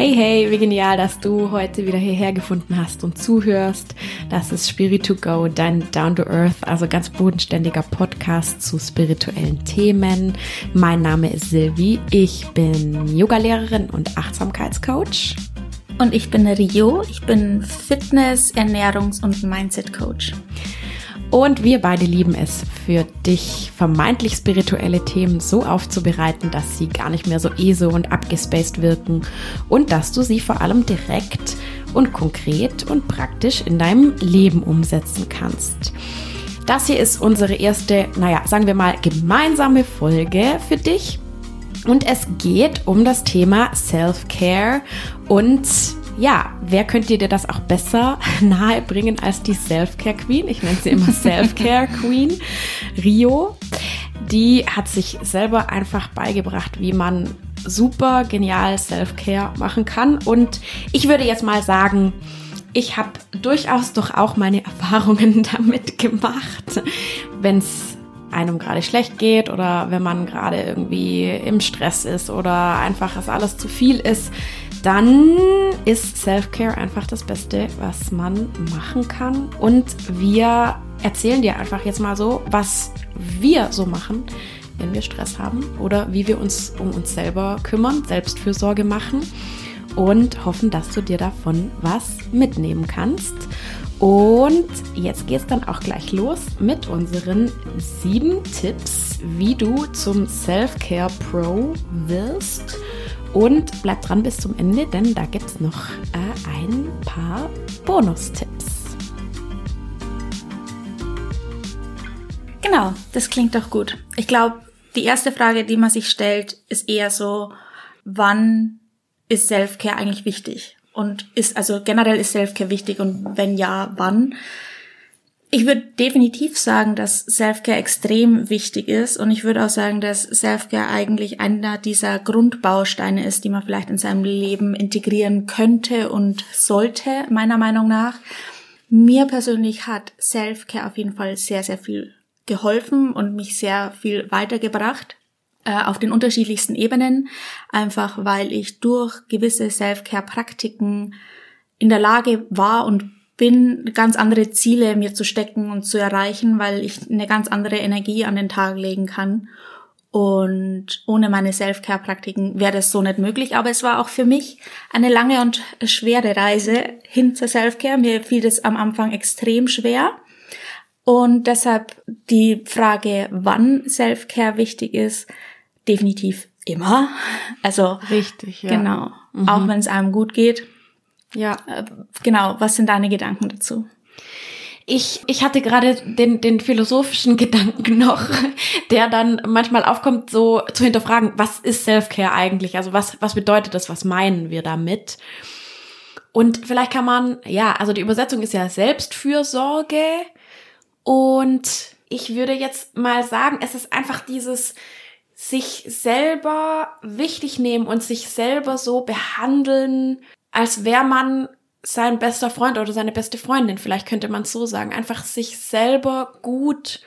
Hey, hey, wie genial, dass du heute wieder hierher gefunden hast und zuhörst. Das ist Spirit to Go, dein Down to Earth, also ganz bodenständiger Podcast zu spirituellen Themen. Mein Name ist Silvi. Ich bin Yogalehrerin und Achtsamkeitscoach. Und ich bin Rio. Ich bin Fitness-, Ernährungs- und Mindset-Coach. Und wir beide lieben es, für dich vermeintlich spirituelle Themen so aufzubereiten, dass sie gar nicht mehr so ESO und abgespaced wirken und dass du sie vor allem direkt und konkret und praktisch in deinem Leben umsetzen kannst. Das hier ist unsere erste, naja, sagen wir mal, gemeinsame Folge für dich. Und es geht um das Thema Self-Care und ja, wer könnte dir das auch besser nahebringen als die Self-Care Queen? Ich nenne sie immer Self-Care Queen, Rio. Die hat sich selber einfach beigebracht, wie man super genial Self-Care machen kann. Und ich würde jetzt mal sagen, ich habe durchaus doch auch meine Erfahrungen damit gemacht, wenn es einem gerade schlecht geht oder wenn man gerade irgendwie im Stress ist oder einfach es alles zu viel ist, dann ist Self-Care einfach das Beste, was man machen kann. Und wir erzählen dir einfach jetzt mal so, was wir so machen, wenn wir Stress haben oder wie wir uns um uns selber kümmern, Selbstfürsorge machen und hoffen, dass du dir davon was mitnehmen kannst. Und jetzt geht es dann auch gleich los mit unseren sieben Tipps, wie du zum Self-Care Pro wirst. Und bleib dran bis zum Ende, denn da gibt es noch äh, ein paar Bonustipps. Genau, das klingt doch gut. Ich glaube, die erste Frage, die man sich stellt, ist eher so, wann ist Selfcare eigentlich wichtig? Und ist, also generell ist Selfcare wichtig und wenn ja, wann? Ich würde definitiv sagen, dass Selfcare extrem wichtig ist und ich würde auch sagen, dass Selfcare eigentlich einer dieser Grundbausteine ist, die man vielleicht in seinem Leben integrieren könnte und sollte, meiner Meinung nach. Mir persönlich hat Selfcare auf jeden Fall sehr, sehr viel geholfen und mich sehr viel weitergebracht. Äh, auf den unterschiedlichsten Ebenen, einfach weil ich durch gewisse Self-Care-Praktiken in der Lage war und bin, ganz andere Ziele mir zu stecken und zu erreichen, weil ich eine ganz andere Energie an den Tag legen kann. Und ohne meine Self-Care-Praktiken wäre das so nicht möglich. Aber es war auch für mich eine lange und schwere Reise hin zur Self-Care. Mir fiel das am Anfang extrem schwer. Und deshalb die Frage, wann Self-Care wichtig ist, definitiv immer. Also richtig, ja. Genau. Mhm. Auch wenn es einem gut geht. Ja. Äh, genau. Was sind deine Gedanken dazu? Ich, ich hatte gerade den, den philosophischen Gedanken noch, der dann manchmal aufkommt, so zu hinterfragen, was ist Self-Care eigentlich? Also was, was bedeutet das? Was meinen wir damit? Und vielleicht kann man, ja, also die Übersetzung ist ja Selbstfürsorge. Und ich würde jetzt mal sagen, es ist einfach dieses, sich selber wichtig nehmen und sich selber so behandeln, als wäre man sein bester Freund oder seine beste Freundin, vielleicht könnte man es so sagen. Einfach sich selber gut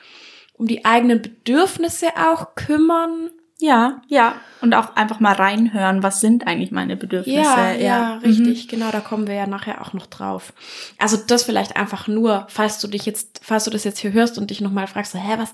um die eigenen Bedürfnisse auch kümmern. Ja, ja. Und auch einfach mal reinhören, was sind eigentlich meine Bedürfnisse. Ja, ja, ja richtig, mhm. genau, da kommen wir ja nachher auch noch drauf. Also das vielleicht einfach nur, falls du dich jetzt, falls du das jetzt hier hörst und dich nochmal fragst, so, hä, was,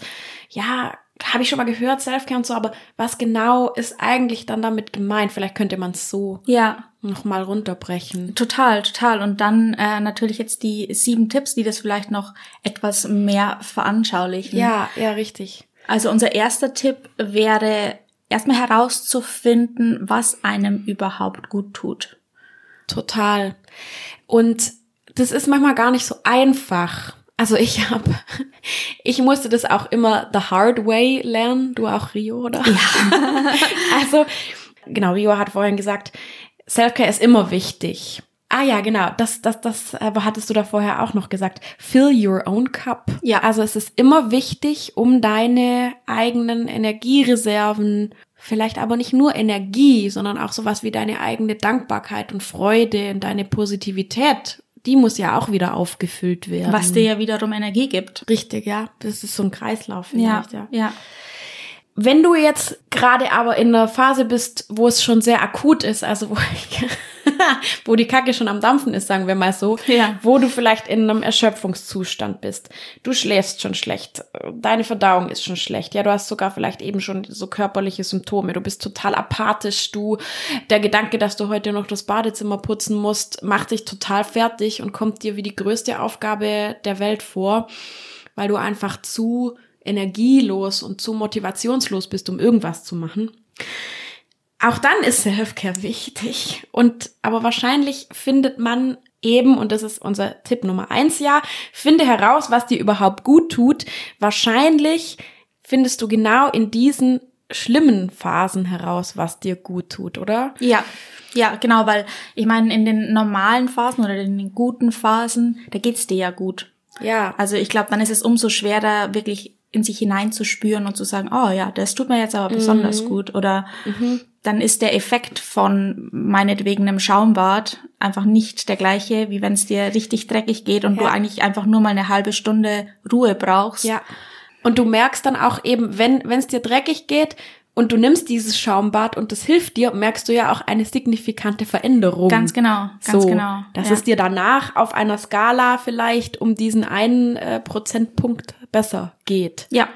ja, habe ich schon mal gehört, Selfcare und so, aber was genau ist eigentlich dann damit gemeint? Vielleicht könnte man es so ja. nochmal runterbrechen. Total, total. Und dann äh, natürlich jetzt die sieben Tipps, die das vielleicht noch etwas mehr veranschaulichen. Ja, ja, richtig. Also unser erster Tipp wäre erstmal herauszufinden, was einem überhaupt gut tut. Total. Und das ist manchmal gar nicht so einfach. Also ich habe, ich musste das auch immer the hard way lernen. Du auch Rio, oder? Ja. also genau, Rio hat vorhin gesagt, Selfcare ist immer wichtig. Ah ja, genau, das, das, das aber hattest du da vorher auch noch gesagt. Fill your own cup. Ja. Also es ist immer wichtig, um deine eigenen Energiereserven, vielleicht aber nicht nur Energie, sondern auch sowas wie deine eigene Dankbarkeit und Freude und deine Positivität die muss ja auch wieder aufgefüllt werden. Was dir ja wiederum Energie gibt. Richtig, ja. Das ist so ein Kreislauf vielleicht, ja. ja. Wenn du jetzt gerade aber in einer Phase bist, wo es schon sehr akut ist, also wo ich wo die Kacke schon am Dampfen ist, sagen wir mal so, Ja. wo du vielleicht in einem Erschöpfungszustand bist. Du schläfst schon schlecht, deine Verdauung ist schon schlecht. Ja, du hast sogar vielleicht eben schon so körperliche Symptome. Du bist total apathisch. Du, der Gedanke, dass du heute noch das Badezimmer putzen musst, macht dich total fertig und kommt dir wie die größte Aufgabe der Welt vor, weil du einfach zu energielos und zu motivationslos bist, um irgendwas zu machen. Auch dann ist Selfcare wichtig. Und aber wahrscheinlich findet man eben, und das ist unser Tipp Nummer eins, ja, finde heraus, was dir überhaupt gut tut. Wahrscheinlich findest du genau in diesen schlimmen Phasen heraus, was dir gut tut, oder? Ja, ja, genau, weil ich meine, in den normalen Phasen oder in den guten Phasen, da geht's dir ja gut. Ja. Also ich glaube, dann ist es umso schwerer, wirklich in sich hineinzuspüren und zu sagen, oh ja, das tut mir jetzt aber besonders gut. Oder dann ist der Effekt von meinetwegen einem Schaumbad einfach nicht der gleiche, wie wenn es dir richtig dreckig geht und du Ja. eigentlich einfach nur mal eine halbe Stunde Ruhe brauchst. Ja. Und du merkst dann auch eben, wenn wenn es dir dreckig geht und du nimmst dieses Schaumbad und das hilft dir, merkst du ja auch eine signifikante Veränderung. Ganz genau, ganz so, genau. Dass ja. es dir danach auf einer Skala vielleicht um diesen einen äh, Prozentpunkt besser geht. ja,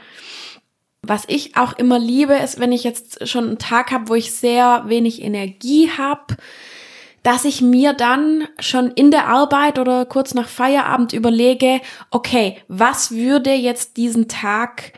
Was ich auch immer liebe, ist, wenn ich jetzt schon einen Tag habe, wo ich sehr wenig Energie habe, dass ich mir dann schon in der Arbeit oder kurz nach Feierabend überlege, okay, was würde jetzt diesen Tag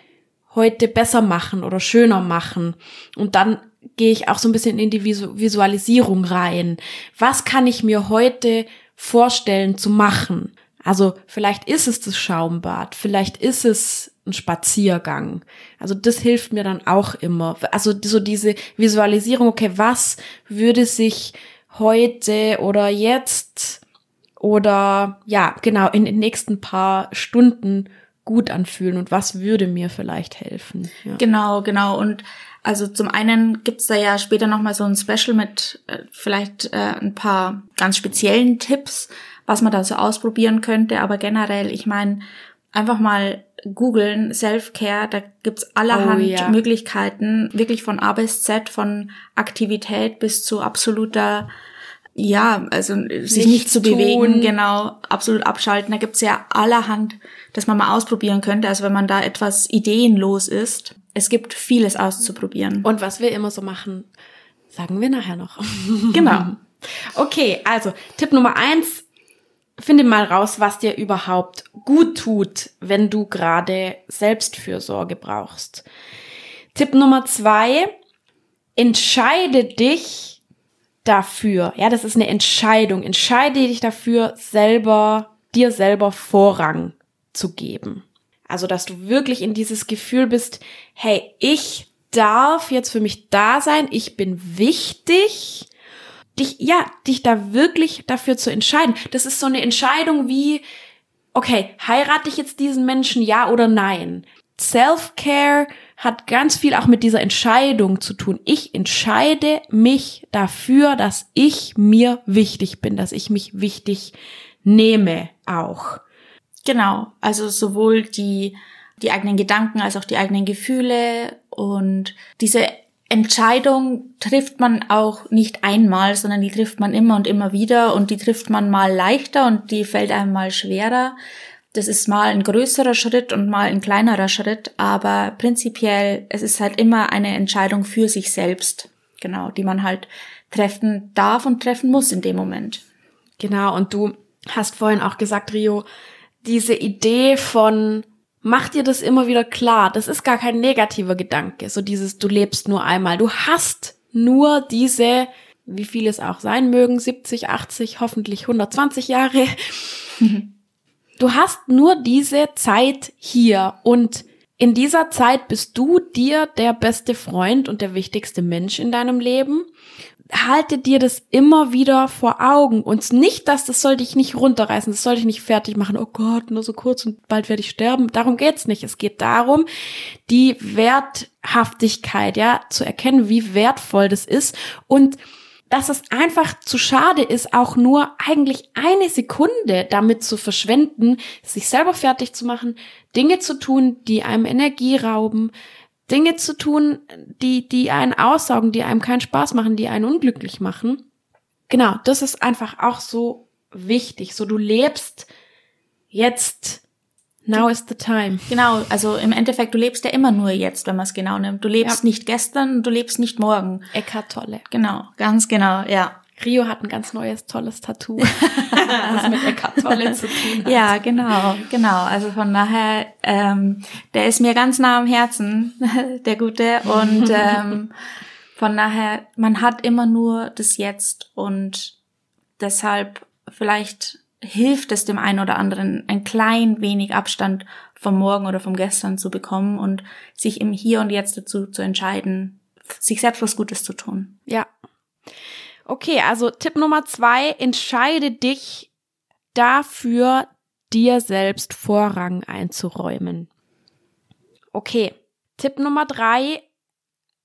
heute besser machen oder schöner machen? Und dann gehe ich auch so ein bisschen in die Visu Visualisierung rein. Was kann ich mir heute vorstellen zu machen? Also vielleicht ist es das Schaumbad, vielleicht ist es ein Spaziergang. Also das hilft mir dann auch immer. Also so diese Visualisierung, okay, was würde sich heute oder jetzt oder ja, genau, in den nächsten paar Stunden gut anfühlen und was würde mir vielleicht helfen. Ja. Genau, genau. Und also zum einen gibt's da ja später nochmal so ein Special mit äh, vielleicht äh, ein paar ganz speziellen Tipps, was man da so ausprobieren könnte. Aber generell, ich meine, einfach mal googeln, Self-Care, da gibt's allerhand Oh ja. Möglichkeiten, wirklich von A bis Z, von Aktivität bis zu absoluter ja, also sich nicht zu bewegen, genau, absolut abschalten. Da gibt's ja allerhand, dass man mal ausprobieren könnte. Also wenn man da etwas ideenlos ist, es gibt vieles auszuprobieren. Und was wir immer so machen, sagen wir nachher noch. genau. Okay, also Tipp Nummer eins, finde mal raus, was dir überhaupt gut tut, wenn du gerade Selbstfürsorge brauchst. Tipp Nummer zwei, entscheide dich dafür. Ja, das ist eine Entscheidung. Entscheide dich dafür, selber, dir selber Vorrang zu geben. Also, dass du wirklich in dieses Gefühl bist, hey, ich darf jetzt für mich da sein, ich bin wichtig dich, ja, dich da wirklich dafür zu entscheiden. Das ist so eine Entscheidung wie, okay, heirate ich jetzt diesen Menschen, ja oder nein? Self-Care hat ganz viel auch mit dieser Entscheidung zu tun. Ich entscheide mich dafür, dass ich mir wichtig bin, dass ich mich wichtig nehme auch. Genau. Also sowohl die, die eigenen Gedanken als auch die eigenen Gefühle und diese Entscheidung trifft man auch nicht einmal, sondern die trifft man immer und immer wieder und die trifft man mal leichter und die fällt einem mal schwerer. Das ist mal ein größerer Schritt und mal ein kleinerer Schritt, aber prinzipiell, es ist halt immer eine Entscheidung für sich selbst, genau, die man halt treffen darf und treffen muss in dem Moment. Genau, und du hast vorhin auch gesagt, Rio, diese Idee von mach dir das immer wieder klar, das ist gar kein negativer Gedanke, so dieses du lebst nur einmal. Du hast nur diese, wie viel es auch sein mögen, 70, 80, hoffentlich 120 Jahre. Du hast nur diese Zeit hier und in dieser Zeit bist du dir der beste Freund und der wichtigste Mensch in deinem Leben. Halte dir das immer wieder vor Augen und nicht, dass das soll dich nicht runterreißen, das soll dich nicht fertig machen. Oh Gott, nur so kurz und bald werde ich sterben. Darum geht's nicht. Es geht darum, die Werthaftigkeit, ja, zu erkennen, wie wertvoll das ist und dass es einfach zu schade ist, auch nur eigentlich eine Sekunde damit zu verschwenden, sich selber fertig zu machen, Dinge zu tun, die einem Energie rauben, Dinge zu tun, die, die einen aussaugen, die einem keinen Spaß machen, die einen unglücklich machen. genau, das ist einfach auch so wichtig. So, du lebst jetzt Now is the time. Genau, also im Endeffekt, du lebst ja immer nur jetzt, wenn man es genau nimmt. Du lebst ja. nicht gestern, du lebst nicht morgen. Eckart Tolle. Genau, ganz genau, ja. Rio hat ein ganz neues, tolles Tattoo, das mit Eckart Tolle zu tun hat. Ja, genau, genau. Also von daher, ähm, der ist mir ganz nah am Herzen, der Gute. Und ähm, von daher, man hat immer nur das Jetzt und deshalb vielleicht hilft es dem einen oder anderen, ein klein wenig Abstand vom Morgen oder vom Gestern zu bekommen und sich im Hier und Jetzt dazu zu entscheiden, sich selbst was Gutes zu tun. Ja. Okay, also Tipp Nummer zwei, entscheide dich dafür, dir selbst Vorrang einzuräumen. Okay. Tipp Nummer drei,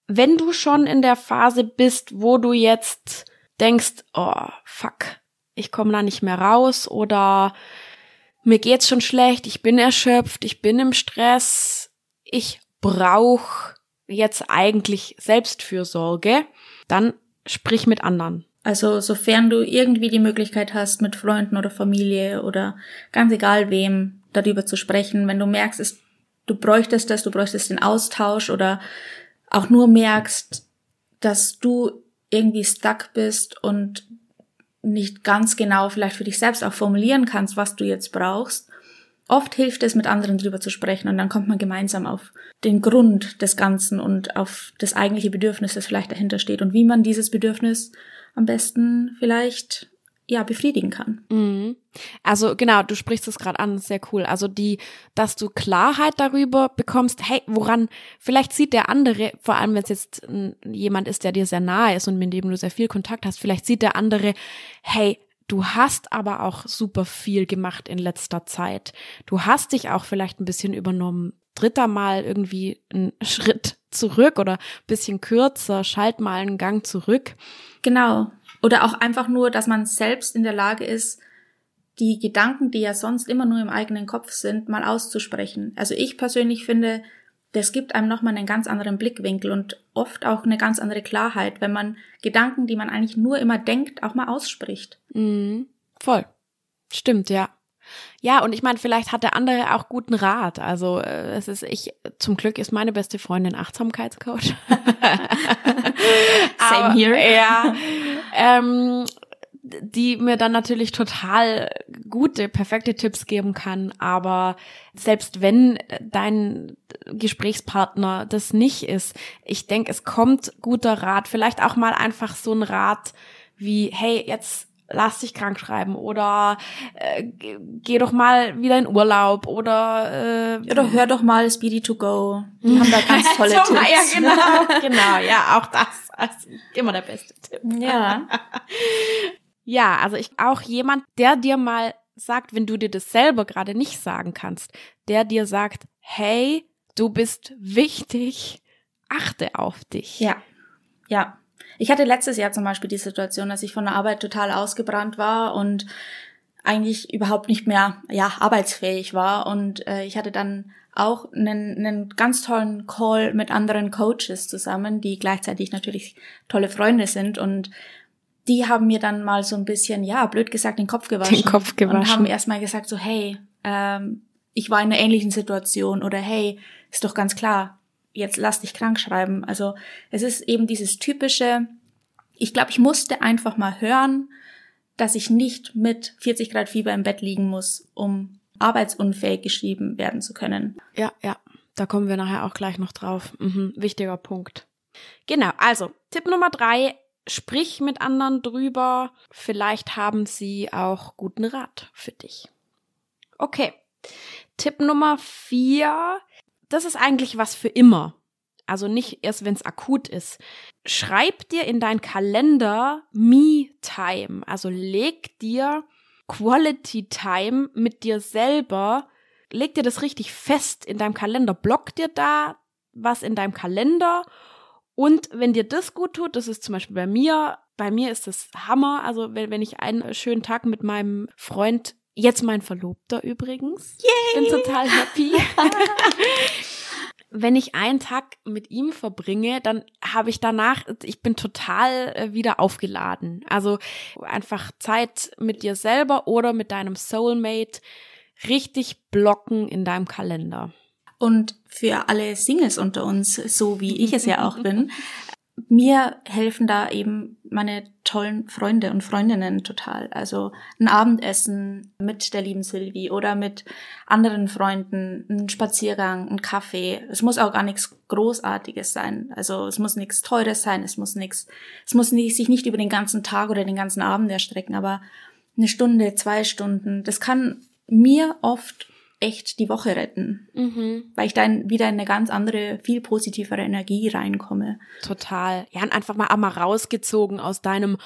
wenn du schon in der Phase bist, wo du jetzt denkst, oh, fuck, ich komme da nicht mehr raus oder mir geht's schon schlecht, ich bin erschöpft, ich bin im Stress, ich brauche jetzt eigentlich Selbstfürsorge, dann sprich mit anderen. Also sofern du irgendwie die Möglichkeit hast, mit Freunden oder Familie oder ganz egal wem darüber zu sprechen, wenn du merkst, es, du bräuchtest das, du bräuchtest den Austausch oder auch nur merkst, dass du irgendwie stuck bist und nicht ganz genau vielleicht für dich selbst auch formulieren kannst, was du jetzt brauchst. Oft hilft es, mit anderen drüber zu sprechen und dann kommt man gemeinsam auf den Grund des Ganzen und auf das eigentliche Bedürfnis, das vielleicht dahinter steht und wie man dieses Bedürfnis am besten vielleicht ja befriedigen kann. Mhm. Also genau, du sprichst es gerade an, sehr cool. Also die, dass du Klarheit darüber bekommst, hey, woran vielleicht sieht der andere, vor allem wenn es jetzt jemand ist, der dir sehr nahe ist und mit dem du sehr viel Kontakt hast, vielleicht sieht der andere, hey, du hast aber auch super viel gemacht in letzter Zeit. Du hast dich auch vielleicht ein bisschen übernommen. Dritter Mal irgendwie einen Schritt zurück oder bisschen kürzer, schalt mal einen Gang zurück. Genau. Oder auch einfach nur, dass man selbst in der Lage ist, die Gedanken, die ja sonst immer nur im eigenen Kopf sind, mal auszusprechen. Also ich persönlich finde, das gibt einem nochmal einen ganz anderen Blickwinkel und oft auch eine ganz andere Klarheit, wenn man Gedanken, die man eigentlich nur immer denkt, auch mal ausspricht. Mhm. Voll. Stimmt, ja. Ja, und ich meine, vielleicht hat der andere auch guten Rat. Also äh, es ist ich, zum Glück ist meine beste Freundin Achtsamkeitscoach. Same here. ja. Ähm, die mir dann natürlich total gute, perfekte Tipps geben kann. Aber selbst wenn dein Gesprächspartner das nicht ist, ich denke, es kommt guter Rat. Vielleicht auch mal einfach so ein Rat wie, hey, jetzt lass dich krank schreiben oder äh, geh doch mal wieder in Urlaub oder äh, oder hör doch mal Speedy to Go. Die haben da ganz tolle Tipps. Ja, genau, genau, ja, auch das, das ist immer der beste Tipp. Ja. ja, also ich auch jemand, der dir mal sagt, wenn du dir das selber gerade nicht sagen kannst, der dir sagt, hey, du bist wichtig, achte auf dich. Ja. Ja. Ich hatte letztes Jahr zum Beispiel die Situation, dass ich von der Arbeit total ausgebrannt war und eigentlich überhaupt nicht mehr ja arbeitsfähig war und äh, ich hatte dann auch einen, einen ganz tollen Call mit anderen Coaches zusammen, die gleichzeitig natürlich tolle Freunde sind und die haben mir dann mal so ein bisschen, ja, blöd gesagt, den Kopf gewaschen. Den Kopf gewaschen. Und haben erstmal gesagt so, hey, ähm, ich war in einer ähnlichen Situation oder hey, ist doch ganz klar, jetzt lass dich krank schreiben. Also es ist eben dieses typische, ich glaube, ich musste einfach mal hören, dass ich nicht mit 40 Grad Fieber im Bett liegen muss, um arbeitsunfähig geschrieben werden zu können. Ja, ja, da kommen wir nachher auch gleich noch drauf. Mhm, wichtiger Punkt. Genau, also Tipp Nummer drei, sprich mit anderen drüber. Vielleicht haben sie auch guten Rat für dich. Okay. Tipp Nummer vier, das ist eigentlich was für immer. Also nicht erst, wenn es akut ist. Schreib dir in dein Kalender Me-Time. Also leg dir Quality Time mit dir selber. Leg dir das richtig fest in deinem Kalender. Block dir da was in deinem Kalender. Und wenn dir das gut tut, das ist zum Beispiel bei mir, bei mir ist das Hammer. Also wenn, wenn ich einen schönen Tag mit meinem Freund, jetzt mein Verlobter übrigens, Yay! bin total happy. wenn ich einen Tag mit ihm verbringe, dann habe ich danach, ich bin total äh, wieder aufgeladen. Also einfach Zeit mit dir selber oder mit deinem Soulmate richtig blocken in deinem Kalender. Und für alle Singles unter uns, so wie ich es ja auch bin, mir helfen da eben meine tollen Freunde und Freundinnen total. Also ein Abendessen mit der lieben Sylvie oder mit anderen Freunden, ein Spaziergang, ein Kaffee. Es muss auch gar nichts Großartiges sein. Also es muss nichts Teures sein, es muss nichts, es muss nicht, sich nicht über den ganzen Tag oder den ganzen Abend erstrecken, aber eine Stunde, zwei Stunden, das kann mir oft echt die Woche retten, mhm. weil ich dann wieder in eine ganz andere, viel positivere Energie reinkomme. Total. Ja, und einfach mal einmal rausgezogen aus deinem,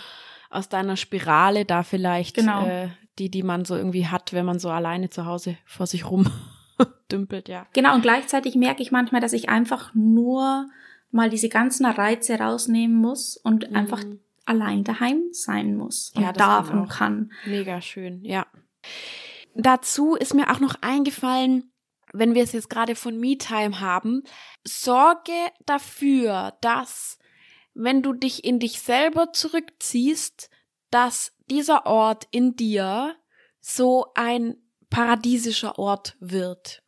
aus deiner Spirale da vielleicht, genau. äh, die, die man so irgendwie hat, wenn man so alleine zu Hause vor sich rum dümpelt, ja. Genau, und gleichzeitig merke ich manchmal, dass ich einfach nur mal diese ganzen Reize rausnehmen muss und mhm. einfach allein daheim sein muss und ja, darf und kann. Mega schön, ja. Dazu ist mir auch noch eingefallen, wenn wir es jetzt gerade von Me-Time haben, sorge dafür, dass wenn du dich in dich selber zurückziehst, dass dieser Ort in dir so ein paradiesischer Ort wird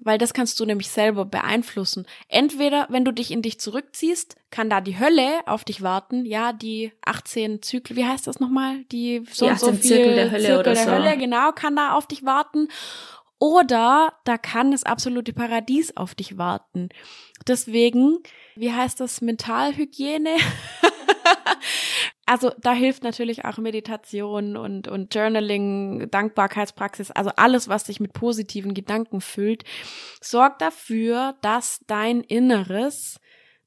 weil das kannst du nämlich selber beeinflussen. Entweder, wenn du dich in dich zurückziehst, kann da die Hölle auf dich warten, ja, die 18 Zyklen, wie heißt das nochmal? Die so die 18 so viel Zirkel der Hölle Zirkel oder der so. Hölle, genau, kann da auf dich warten. Oder da kann das absolute Paradies auf dich warten. Deswegen, wie heißt das, Mentalhygiene? also da hilft natürlich auch Meditation und, und Journaling, Dankbarkeitspraxis, also alles, was dich mit positiven Gedanken füllt, sorgt dafür, dass dein Inneres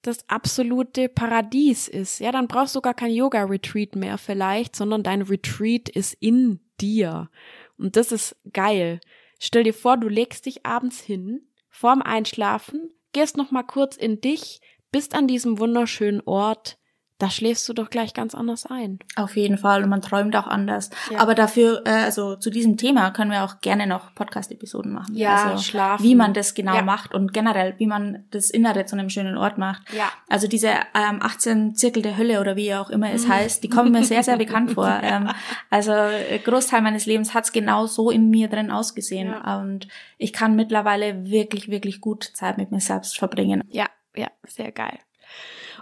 das absolute Paradies ist. Ja, dann brauchst du gar kein Yoga-Retreat mehr vielleicht, sondern dein Retreat ist in dir. Und das ist geil. Stell dir vor, du legst dich abends hin, vorm Einschlafen, gehst noch mal kurz in dich, bist an diesem wunderschönen Ort, da schläfst du doch gleich ganz anders ein. Auf jeden Fall und man träumt auch anders. Ja. Aber dafür, äh, also zu diesem Thema können wir auch gerne noch Podcast-Episoden machen. Ja, also, schlafen. Wie man das genau ja. macht und generell, wie man das Innere zu einem schönen Ort macht. Ja. Also diese ähm, 18 Zirkel der Hölle oder wie auch immer es mhm. heißt, die kommen mir sehr, sehr bekannt vor. ja. ähm, also äh, Großteil meines Lebens hat's genau so in mir drin ausgesehen. Ja. Und ich kann mittlerweile wirklich, wirklich gut Zeit mit mir selbst verbringen. Ja, ja, sehr geil.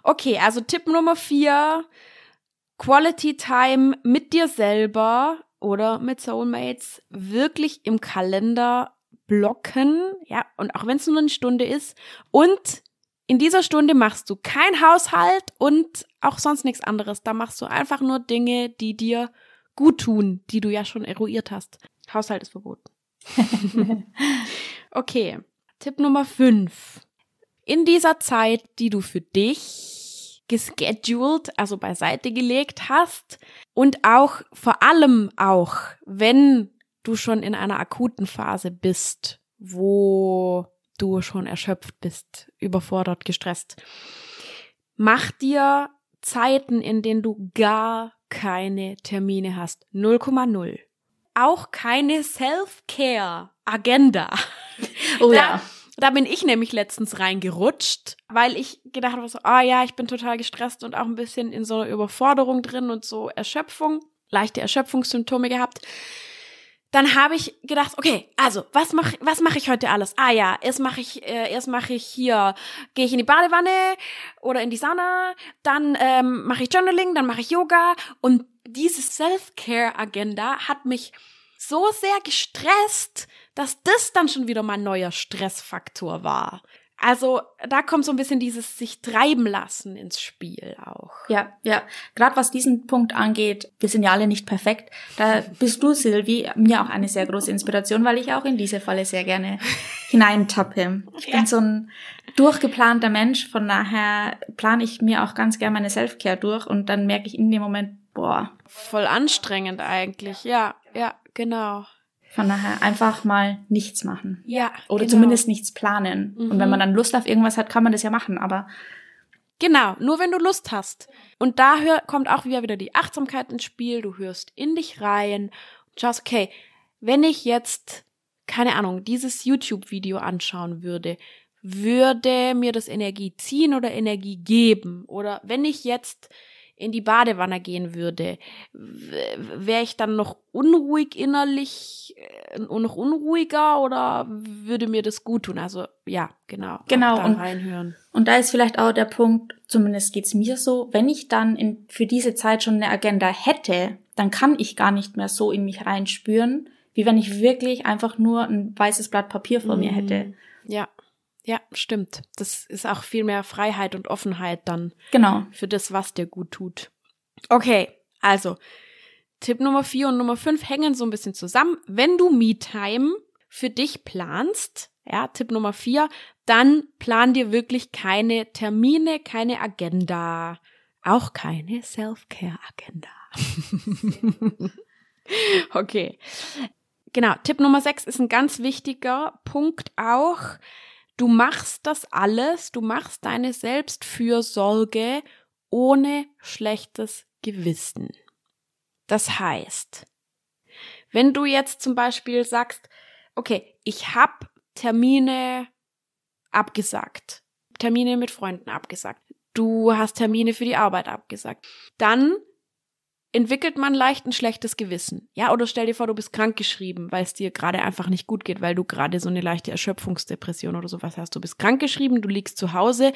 Okay, also Tipp Nummer vier, Quality Time mit dir selber oder mit Soulmates wirklich im Kalender blocken, ja, und auch wenn es nur eine Stunde ist und in dieser Stunde machst du kein Haushalt und auch sonst nichts anderes. Da machst du einfach nur Dinge, die dir gut tun, die du ja schon eruiert hast. Haushalt ist verboten. okay. Tipp Nummer fünf in dieser Zeit, die du für dich gescheduled, also beiseite gelegt hast und auch vor allem auch, wenn du schon in einer akuten Phase bist, wo du schon erschöpft bist, überfordert, gestresst, mach dir Zeiten, in denen du gar keine Termine hast. 0,0. Auch keine Self-Care-Agenda. Oh ja. Da bin ich nämlich letztens reingerutscht, weil ich gedacht habe so, ah oh ja, ich bin total gestresst und auch ein bisschen in so einer Überforderung drin und so Erschöpfung, leichte Erschöpfungssymptome gehabt. Dann habe ich gedacht, okay, also was mache was mach ich heute alles? Ah ja, erst mache ich äh, erst mache ich hier gehe ich in die Badewanne oder in die Sauna, dann ähm, mache ich Journaling, dann mache ich Yoga und diese Self-Care Agenda hat mich so sehr gestresst, dass das dann schon wieder mein neuer Stressfaktor war. Also da kommt so ein bisschen dieses sich treiben lassen ins Spiel auch. Ja, ja. Gerade was diesen Punkt angeht, wir sind ja alle nicht perfekt. Da bist du, Silvi, mir auch eine sehr große Inspiration, weil ich auch in diese Falle sehr gerne hineintappe. Ich ja. bin so ein durchgeplanter Mensch, von daher plane ich mir auch ganz gerne meine Selfcare durch und dann merke ich in dem Moment, boah. Voll anstrengend eigentlich, ja, ja, genau. Von daher einfach mal nichts machen. Ja. Oder genau. zumindest nichts planen. Mhm. Und wenn man dann Lust auf irgendwas hat, kann man das ja machen, aber. Genau, nur wenn du Lust hast. Und da hör, kommt auch wieder die Achtsamkeit ins Spiel. Du hörst in dich rein und schaust, okay, wenn ich jetzt, keine Ahnung, dieses YouTube-Video anschauen würde, würde mir das Energie ziehen oder Energie geben? Oder wenn ich jetzt in die Badewanne gehen würde, wäre ich dann noch unruhig innerlich und äh, noch unruhiger oder würde mir das gut tun? Also ja, genau. Genau. und, reinhören. und da ist vielleicht auch der Punkt, zumindest geht's mir so, wenn ich dann in, für diese Zeit schon eine Agenda hätte, dann kann ich gar nicht mehr so in mich reinspüren, wie wenn ich wirklich einfach nur ein weißes Blatt Papier vor mhm. mir hätte. Ja. Ja, stimmt. Das ist auch viel mehr Freiheit und Offenheit dann. Genau. Für das, was dir gut tut. Okay, also Tipp Nummer vier und Nummer fünf hängen so ein bisschen zusammen. Wenn du Me-Time für dich planst, ja, Tipp Nummer vier, dann plan dir wirklich keine Termine, keine Agenda. Auch keine Self-Care-Agenda. okay. Genau, Tipp Nummer sechs ist ein ganz wichtiger Punkt auch Du machst das alles, du machst deine Selbstfürsorge ohne schlechtes Gewissen. Das heißt, wenn du jetzt zum Beispiel sagst, okay, ich habe Termine abgesagt, Termine mit Freunden abgesagt, du hast Termine für die Arbeit abgesagt, dann entwickelt man leicht ein schlechtes Gewissen. Ja, oder stell dir vor, du bist krankgeschrieben, weil es dir gerade einfach nicht gut geht, weil du gerade so eine leichte Erschöpfungsdepression oder sowas hast. Du bist krankgeschrieben, du liegst zu Hause,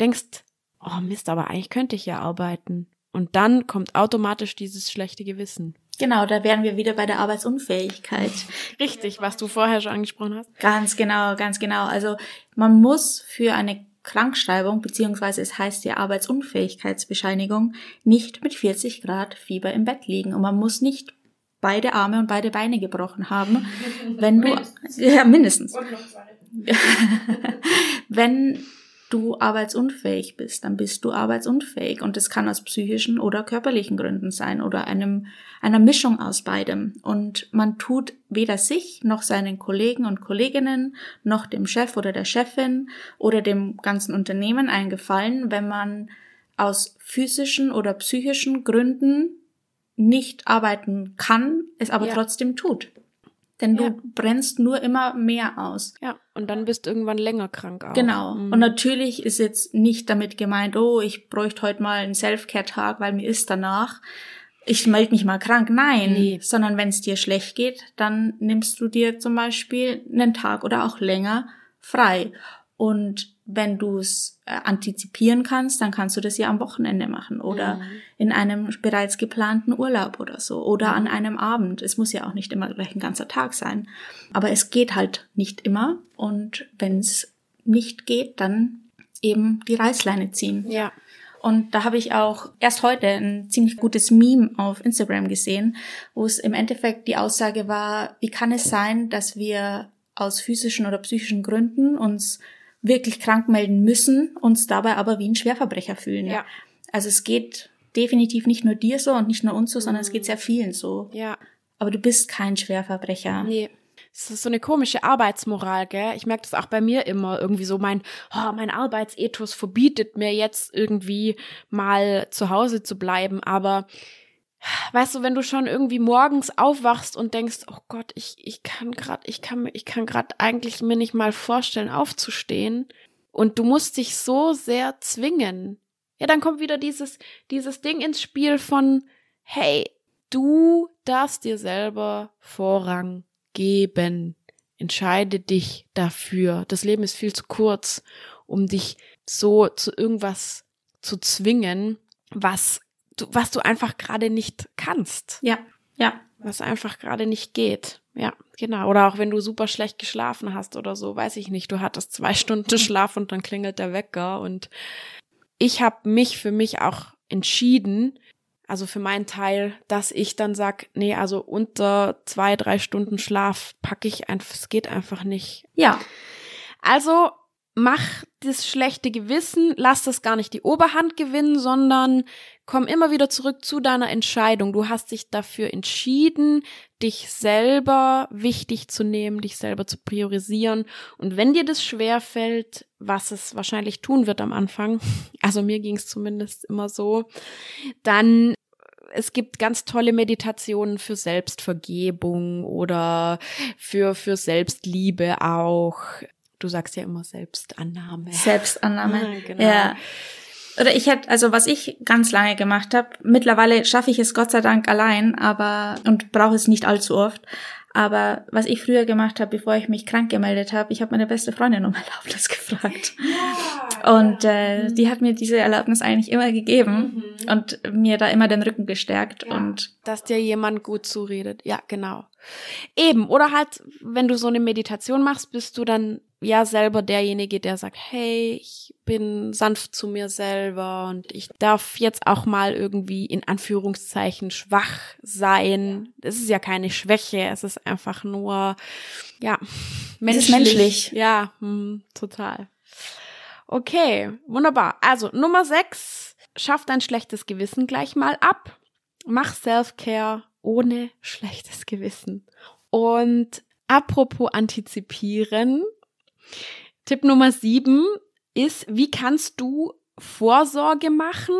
denkst, oh Mist, aber eigentlich könnte ich ja arbeiten. Und dann kommt automatisch dieses schlechte Gewissen. Genau, da wären wir wieder bei der Arbeitsunfähigkeit. Richtig, was du vorher schon angesprochen hast. Ganz genau, ganz genau. Also man muss für eine Krankschreibung beziehungsweise es heißt ja Arbeitsunfähigkeitsbescheinigung nicht mit 40 Grad Fieber im Bett liegen und man muss nicht beide Arme und beide Beine gebrochen haben, wenn du mindestens. ja mindestens. wenn du arbeitsunfähig bist, dann bist du arbeitsunfähig. Und das kann aus psychischen oder körperlichen Gründen sein oder einem, einer Mischung aus beidem. Und man tut weder sich noch seinen Kollegen und Kolleginnen noch dem Chef oder der Chefin oder dem ganzen Unternehmen einen Gefallen, wenn man aus physischen oder psychischen Gründen nicht arbeiten kann, es aber ja. trotzdem tut. Denn du ja. brennst nur immer mehr aus. Ja, und dann bist du irgendwann länger krank auch. Genau. Mhm. Und natürlich ist jetzt nicht damit gemeint, oh, ich bräuchte heute mal einen Self-Care-Tag, weil mir ist danach. Ich melde mich mal krank. Nein, nee. sondern wenn es dir schlecht geht, dann nimmst du dir zum Beispiel einen Tag oder auch länger frei. Und wenn du es äh, antizipieren kannst, dann kannst du das ja am Wochenende machen oder mhm. in einem bereits geplanten Urlaub oder so oder mhm. an einem Abend. Es muss ja auch nicht immer gleich ein ganzer Tag sein. Aber es geht halt nicht immer. Und wenn es nicht geht, dann eben die Reißleine ziehen. Ja. Und da habe ich auch erst heute ein ziemlich gutes Meme auf Instagram gesehen, wo es im Endeffekt die Aussage war, wie kann es sein, dass wir aus physischen oder psychischen Gründen uns wirklich krank melden müssen, uns dabei aber wie ein Schwerverbrecher fühlen. Ja. Also es geht definitiv nicht nur dir so und nicht nur uns so, sondern es geht mhm. sehr vielen so. Ja. Aber du bist kein Schwerverbrecher. Nee. Es ist so eine komische Arbeitsmoral, gell? Ich merke das auch bei mir immer irgendwie so mein, oh, mein Arbeitsethos verbietet mir jetzt irgendwie mal zu Hause zu bleiben, aber weißt du, wenn du schon irgendwie morgens aufwachst und denkst, oh Gott, ich, ich kann grad, ich kann, ich kann grad eigentlich mir nicht mal vorstellen, aufzustehen. Und du musst dich so sehr zwingen. Ja, dann kommt wieder dieses, dieses Ding ins Spiel von, hey, du darfst dir selber Vorrang geben. Entscheide dich dafür. Das Leben ist viel zu kurz, um dich so zu irgendwas zu zwingen, was du, was du einfach gerade nicht kannst. Ja, ja. Was einfach gerade nicht geht. Ja, genau. Oder auch wenn du super schlecht geschlafen hast oder so, weiß ich nicht. Du hattest zwei Stunden Schlaf und dann klingelt der Wecker. Und ich habe mich für mich auch entschieden, also für meinen Teil, dass ich dann sag, nee, also unter zwei, drei Stunden Schlaf packe ich einfach, es geht einfach nicht. Ja. Also mach das schlechte Gewissen, lass das gar nicht die Oberhand gewinnen, sondern komm immer wieder zurück zu deiner Entscheidung. Du hast dich dafür entschieden, dich selber wichtig zu nehmen, dich selber zu priorisieren. Und wenn dir das schwer fällt, was es wahrscheinlich tun wird am Anfang, also mir ging es zumindest immer so, dann es gibt ganz tolle Meditationen für Selbstvergebung oder für, für Selbstliebe auch Du sagst ja immer Selbstannahme. Selbstannahme. genau. Ja. Oder ich hätte, also was ich ganz lange gemacht habe, mittlerweile schaffe ich es Gott sei Dank allein, aber und brauche es nicht allzu oft. Aber was ich früher gemacht habe, bevor ich mich krank gemeldet habe, ich habe meine beste Freundin um Erlaubnis gefragt. Ja, und äh, die hat mir diese Erlaubnis eigentlich immer gegeben mhm. und mir da immer den Rücken gestärkt. Ja, und dass dir jemand gut zuredet. Ja, genau. Eben. Oder halt, wenn du so eine Meditation machst, bist du dann ja selber derjenige, der sagt, hey, ich bin sanft zu mir selber und ich darf jetzt auch mal irgendwie in Anführungszeichen schwach sein. Es ist ja keine Schwäche, es ist einfach nur, ja, menschlich. menschlich. Ja, hm, total. Okay, wunderbar. Also Nummer sechs, schaff dein schlechtes Gewissen gleich mal ab. Mach Self-Care ohne schlechtes Gewissen. Und apropos antizipieren, Tipp Nummer sieben ist, wie kannst du Vorsorge machen?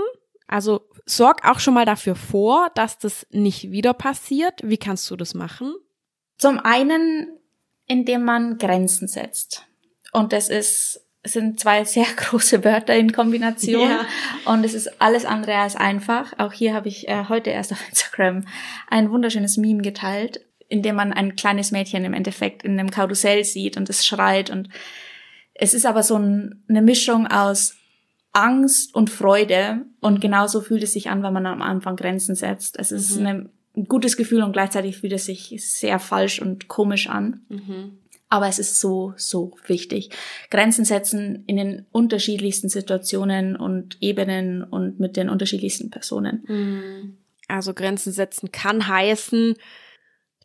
Also sorg auch schon mal dafür vor, dass das nicht wieder passiert. Wie kannst du das machen? Zum einen, indem man Grenzen setzt. Und das ist, sind zwei sehr große Wörter in Kombination. Ja. Und es ist alles andere als einfach. Auch hier habe ich äh, heute erst auf Instagram ein wunderschönes Meme geteilt in dem man ein kleines Mädchen im Endeffekt in einem Karussell sieht und es schreit und es ist aber so ein, eine Mischung aus Angst und Freude und genauso fühlt es sich an, wenn man am Anfang Grenzen setzt. Es ist mhm. eine, ein gutes Gefühl und gleichzeitig fühlt es sich sehr falsch und komisch an. Mhm. Aber es ist so, so wichtig. Grenzen setzen in den unterschiedlichsten Situationen und Ebenen und mit den unterschiedlichsten Personen. Mhm. Also Grenzen setzen kann heißen,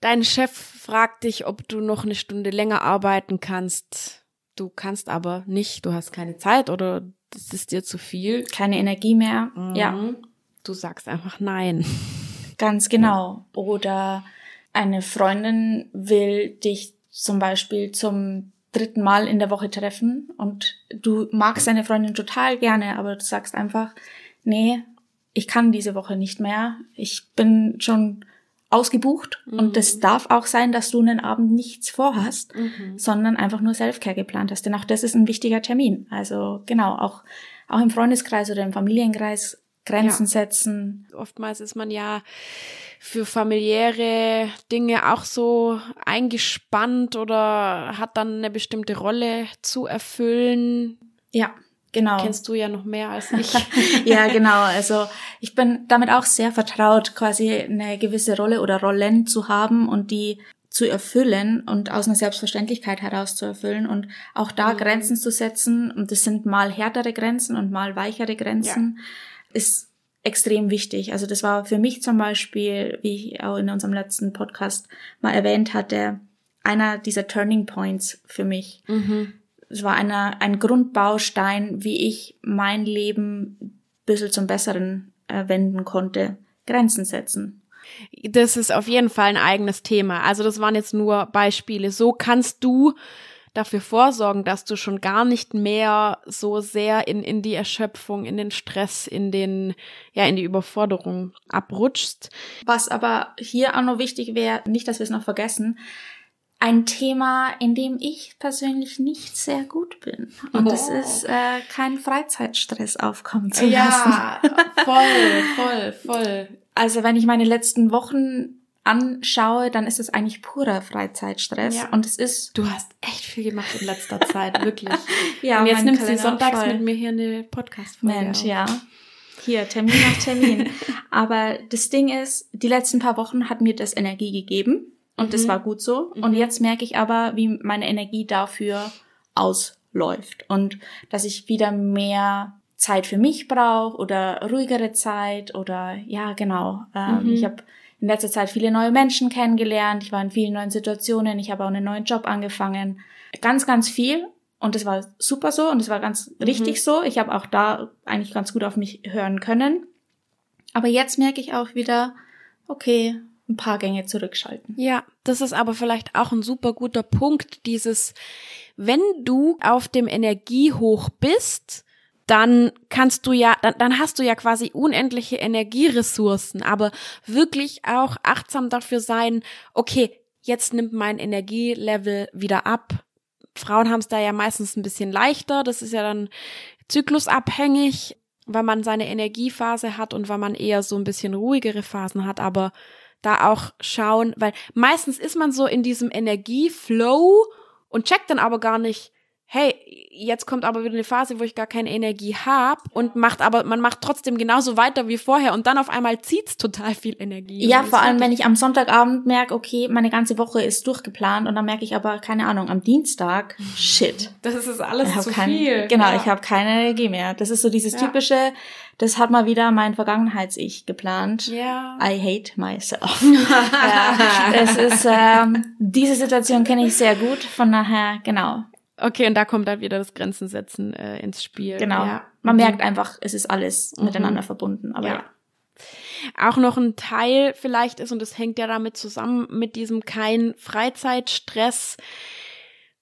Dein Chef fragt dich, ob du noch eine Stunde länger arbeiten kannst. Du kannst aber nicht, du hast keine Zeit oder das ist dir zu viel. Keine Energie mehr. Mhm. Ja. Du sagst einfach nein. Ganz genau. Oder eine Freundin will dich zum Beispiel zum dritten Mal in der Woche treffen und du magst deine Freundin total gerne, aber du sagst einfach, nee, ich kann diese Woche nicht mehr. Ich bin schon ausgebucht mhm. und es darf auch sein, dass du einen Abend nichts vorhast, mhm. sondern einfach nur Selfcare geplant hast. Denn auch das ist ein wichtiger Termin. Also genau, auch, auch im Freundeskreis oder im Familienkreis Grenzen ja. setzen. Oftmals ist man ja für familiäre Dinge auch so eingespannt oder hat dann eine bestimmte Rolle zu erfüllen. Ja. Genau. Kennst du ja noch mehr als ich. ja, genau. Also ich bin damit auch sehr vertraut, quasi eine gewisse Rolle oder Rollen zu haben und die zu erfüllen und aus einer Selbstverständlichkeit heraus zu erfüllen und auch da mhm. Grenzen zu setzen und das sind mal härtere Grenzen und mal weichere Grenzen, ja. ist extrem wichtig. Also das war für mich zum Beispiel, wie ich auch in unserem letzten Podcast mal erwähnt hatte, einer dieser Turning Points für mich. Mhm es war eine, ein Grundbaustein, wie ich mein Leben ein bisschen zum Besseren äh, wenden konnte. Grenzen setzen. Das ist auf jeden Fall ein eigenes Thema. Also das waren jetzt nur Beispiele. So kannst du dafür vorsorgen, dass du schon gar nicht mehr so sehr in, in die Erschöpfung, in den Stress, in den, ja, in die Überforderung abrutschst. Was aber hier auch noch wichtig wäre, nicht, dass wir es noch vergessen, ein Thema, in dem ich persönlich nicht sehr gut bin. Und oh. das ist äh, kein Freizeitstress aufkommen zu lassen. Ja, voll, voll, voll. Also wenn ich meine letzten Wochen anschaue, dann ist es eigentlich purer Freizeitstress. Ja. Und es ist. Du hast echt viel gemacht in letzter Zeit, wirklich. ja. Und jetzt nimmst du sonntags voll. mit mir hier eine Podcast-Folge Mensch, auf. ja. Hier, Termin nach Termin. Aber das Ding ist, die letzten paar Wochen hat mir das Energie gegeben. Und mhm. das war gut so. Mhm. Und jetzt merke ich aber, wie meine Energie dafür ausläuft. Und dass ich wieder mehr Zeit für mich brauche oder ruhigere Zeit oder ja, genau. Ähm, mhm. Ich habe in letzter Zeit viele neue Menschen kennengelernt. Ich war in vielen neuen Situationen. Ich habe auch einen neuen Job angefangen. Ganz, ganz viel. Und das war super so und es war ganz mhm. richtig so. Ich habe auch da eigentlich ganz gut auf mich hören können. Aber jetzt merke ich auch wieder, okay, ein paar Gänge zurückschalten. Ja, das ist aber vielleicht auch ein super guter Punkt, dieses, wenn du auf dem Energiehoch bist, dann kannst du ja, dann, dann hast du ja quasi unendliche Energieressourcen, aber wirklich auch achtsam dafür sein, okay, jetzt nimmt mein Energielevel wieder ab, Frauen haben es da ja meistens ein bisschen leichter. Das ist ja dann zyklusabhängig, weil man seine Energiephase hat und weil man eher so ein bisschen ruhigere Phasen hat. Aber da auch schauen, weil meistens ist man so in diesem Energieflow und checkt dann aber gar nicht, hey, jetzt kommt aber wieder eine Phase, wo ich gar keine Energie habe und macht aber, man macht trotzdem genauso weiter wie vorher und dann auf einmal zieht's total viel Energie. Ja, vor allem, wenn ich am Sonntagabend merke, okay, meine ganze Woche ist durchgeplant und dann merke ich aber, keine Ahnung, am Dienstag, shit. Das ist es alles zu kein, viel. Genau, ja. ich habe keine Energie mehr. Das ist so dieses ja. typische, das hat mal wieder mein Vergangenheits-Ich geplant. Ja. I hate myself. ja, es ist, ähm, diese Situation kenne ich sehr gut, von daher, genau. Okay, und da kommt dann wieder das Grenzen setzen äh, ins Spiel. Genau. Ja. Man mhm. merkt einfach, es ist alles mhm. miteinander verbunden. Aber ja. ja. Auch noch ein Teil vielleicht ist, und das hängt ja damit zusammen, mit diesem kein Freizeitstress.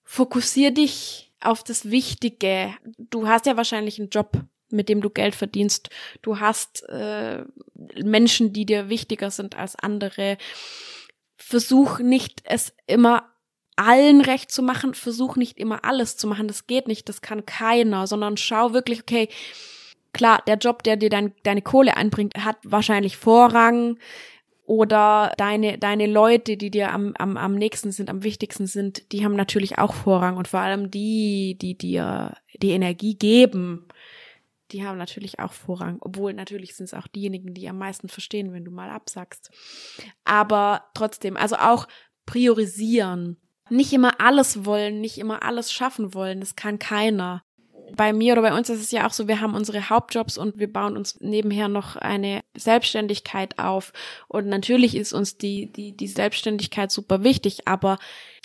Fokussier dich auf das Wichtige. Du hast ja wahrscheinlich einen Job, mit dem du Geld verdienst. Du hast äh, Menschen, die dir wichtiger sind als andere. Versuch nicht, es immer allen recht zu machen, versuch nicht immer alles zu machen, das geht nicht, das kann keiner, sondern schau wirklich, okay, klar, der Job, der dir dein, deine Kohle einbringt, hat wahrscheinlich Vorrang. Oder deine, deine Leute, die dir am, am, am nächsten sind, am wichtigsten sind, die haben natürlich auch Vorrang. Und vor allem die, die dir die Energie geben, die haben natürlich auch Vorrang, obwohl natürlich sind es auch diejenigen, die am meisten verstehen, wenn du mal absagst. Aber trotzdem, also auch priorisieren nicht immer alles wollen, nicht immer alles schaffen wollen. Das kann keiner. Bei mir oder bei uns ist es ja auch so, wir haben unsere Hauptjobs und wir bauen uns nebenher noch eine Selbstständigkeit auf. Und natürlich ist uns die, die, die Selbstständigkeit super wichtig, aber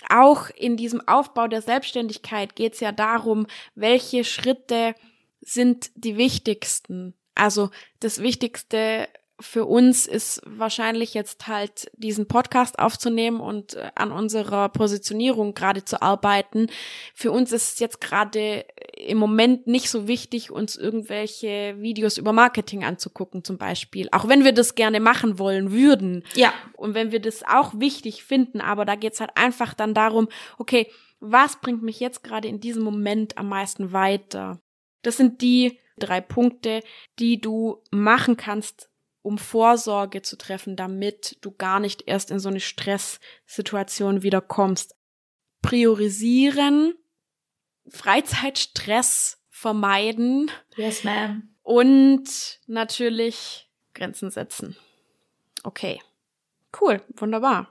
auch in diesem Aufbau der Selbstständigkeit geht es ja darum, welche Schritte sind die wichtigsten. Also das Wichtigste für uns ist wahrscheinlich jetzt halt diesen Podcast aufzunehmen und äh, an unserer Positionierung gerade zu arbeiten. Für uns ist es jetzt gerade im Moment nicht so wichtig, uns irgendwelche Videos über Marketing anzugucken zum Beispiel. Auch wenn wir das gerne machen wollen würden. Ja. Und wenn wir das auch wichtig finden, aber da geht's halt einfach dann darum, okay, was bringt mich jetzt gerade in diesem Moment am meisten weiter? Das sind die drei Punkte, die du machen kannst, um Vorsorge zu treffen, damit du gar nicht erst in so eine Stresssituation wieder kommst. Priorisieren, Freizeitstress vermeiden. Yes, ma'am. Und natürlich Grenzen setzen. Okay. Cool, wunderbar.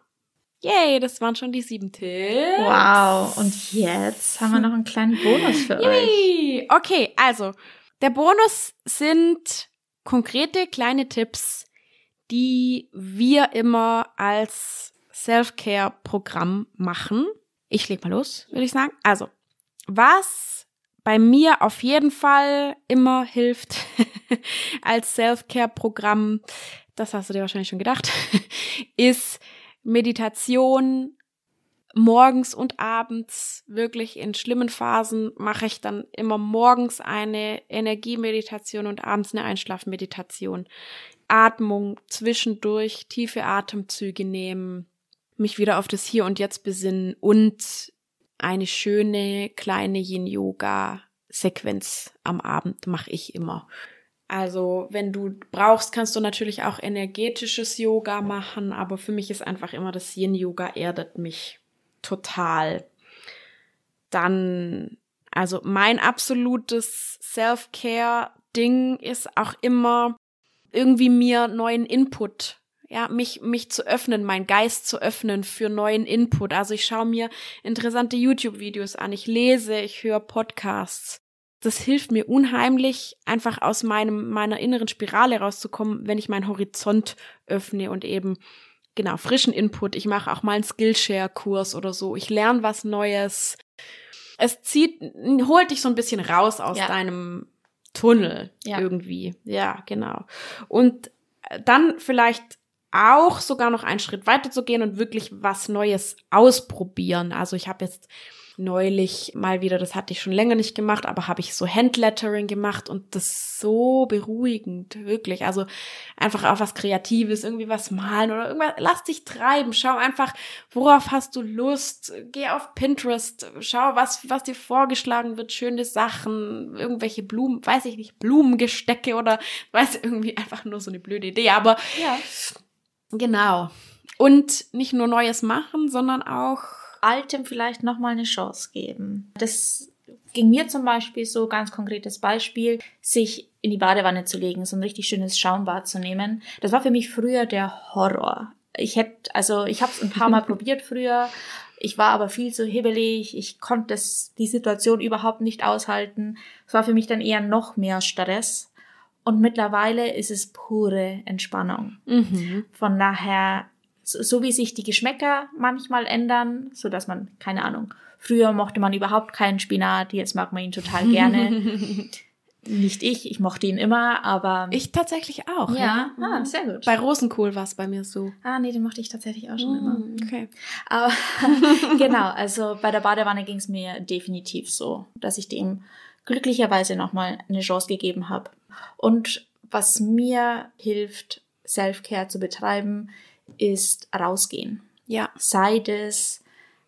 Yay, das waren schon die sieben Tipps. Wow, und jetzt haben wir noch einen kleinen Bonus für Yay. euch. Okay, also, der Bonus sind konkrete kleine Tipps, die wir immer als Self-Care-Programm machen. Ich leg mal los, würde ich sagen. Also, was bei mir auf jeden Fall immer hilft als Self-Care-Programm, das hast du dir wahrscheinlich schon gedacht, ist Meditation morgens und abends, wirklich in schlimmen Phasen, mache ich dann immer morgens eine Energiemeditation und abends eine Einschlafmeditation. Atmung zwischendurch, tiefe Atemzüge nehmen, mich wieder auf das Hier und Jetzt besinnen und eine schöne kleine Yin-Yoga-Sequenz am Abend mache ich immer. Also, wenn du brauchst, kannst du natürlich auch energetisches Yoga machen, aber für mich ist einfach immer das Yin-Yoga erdet mich total. Dann, also mein absolutes Self-Care-Ding ist auch immer irgendwie mir neuen Input ja, mich, mich zu öffnen, mein Geist zu öffnen für neuen Input. Also ich schaue mir interessante YouTube-Videos an, ich lese, ich höre Podcasts. Das hilft mir unheimlich, einfach aus meinem, meiner inneren Spirale rauszukommen, wenn ich meinen Horizont öffne und eben genau, frischen Input. Ich mache auch mal einen Skillshare-Kurs oder so. Ich lerne was Neues. Es zieht, holt dich so ein bisschen raus aus ja. deinem Tunnel ja. irgendwie. Ja, genau. Und dann vielleicht auch sogar noch einen Schritt weiter zu gehen und wirklich was Neues ausprobieren. Also ich habe jetzt neulich mal wieder, das hatte ich schon länger nicht gemacht, aber habe ich so Handlettering gemacht und das ist so beruhigend, wirklich. Also einfach auch was Kreatives, irgendwie was malen oder irgendwas, lass dich treiben, schau einfach, worauf hast du Lust, geh auf Pinterest, schau, was, was dir vorgeschlagen wird, schöne Sachen, irgendwelche Blumen, weiß ich nicht, Blumengestecke oder weiß irgendwie einfach nur so eine blöde Idee, aber Ja. genau. Und nicht nur Neues machen, sondern auch Altem vielleicht nochmal eine Chance geben. Das ging mir zum Beispiel so, ganz konkretes Beispiel, sich in die Badewanne zu legen, so ein richtig schönes Schaumbad zu nehmen. Das war für mich früher der Horror. Ich hätte, also ich habe es ein paar Mal probiert früher. Ich war aber viel zu hibbelig. Ich konnte das, die Situation überhaupt nicht aushalten. Es war für mich dann eher noch mehr Stress. Und mittlerweile ist es pure Entspannung. mhm. Von daher, so, wie sich die Geschmäcker manchmal ändern, so dass man, keine Ahnung, früher mochte man überhaupt keinen Spinat, jetzt mag man ihn total gerne. Nicht ich, ich mochte ihn immer, aber. Ich tatsächlich auch. ja, Ja, ah, Mhm. sehr gut. Bei Rosenkohl war es bei mir so. ah, nee, den mochte ich tatsächlich auch schon immer. Mm, Okay. Aber genau, also bei der Badewanne ging es mir definitiv so, dass ich dem glücklicherweise nochmal eine Chance gegeben habe. Und was mir hilft, Self-Care zu betreiben, ist rausgehen. Ja. Sei das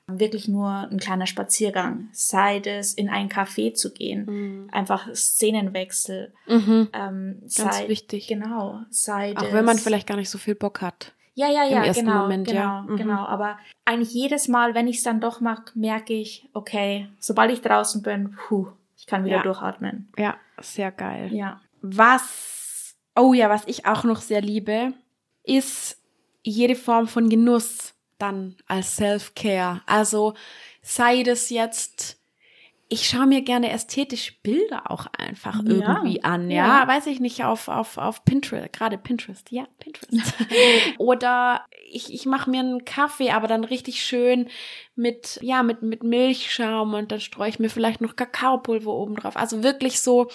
wirklich nur ein kleiner Spaziergang, sei das in ein Café zu gehen, einfach Szenenwechsel, Mhm. ähm, Ganz sei, wichtig. Genau, sei das. Auch wenn man vielleicht gar nicht so viel Bock hat. Ja, ja, ja, im genau, Moment, genau, ja. Mhm. genau. Aber eigentlich jedes Mal, wenn ich es dann doch mache, merke ich, okay, sobald ich draußen bin, puh, ich kann wieder Ja. durchatmen. Ja, sehr geil. Ja. Was, oh ja, was ich auch noch sehr liebe, ist jede Form von Genuss dann als Self-Care. Also sei das jetzt, ich schaue mir gerne ästhetische Bilder auch einfach Ja, irgendwie an, ja? ja. weiß ich nicht, auf, auf, auf Pinterest, gerade Pinterest, ja, Pinterest. Oder ich, ich mache mir einen Kaffee, aber dann richtig schön mit, ja, mit, mit Milchschaum und dann streue ich mir vielleicht noch Kakaopulver oben drauf. Also wirklich so,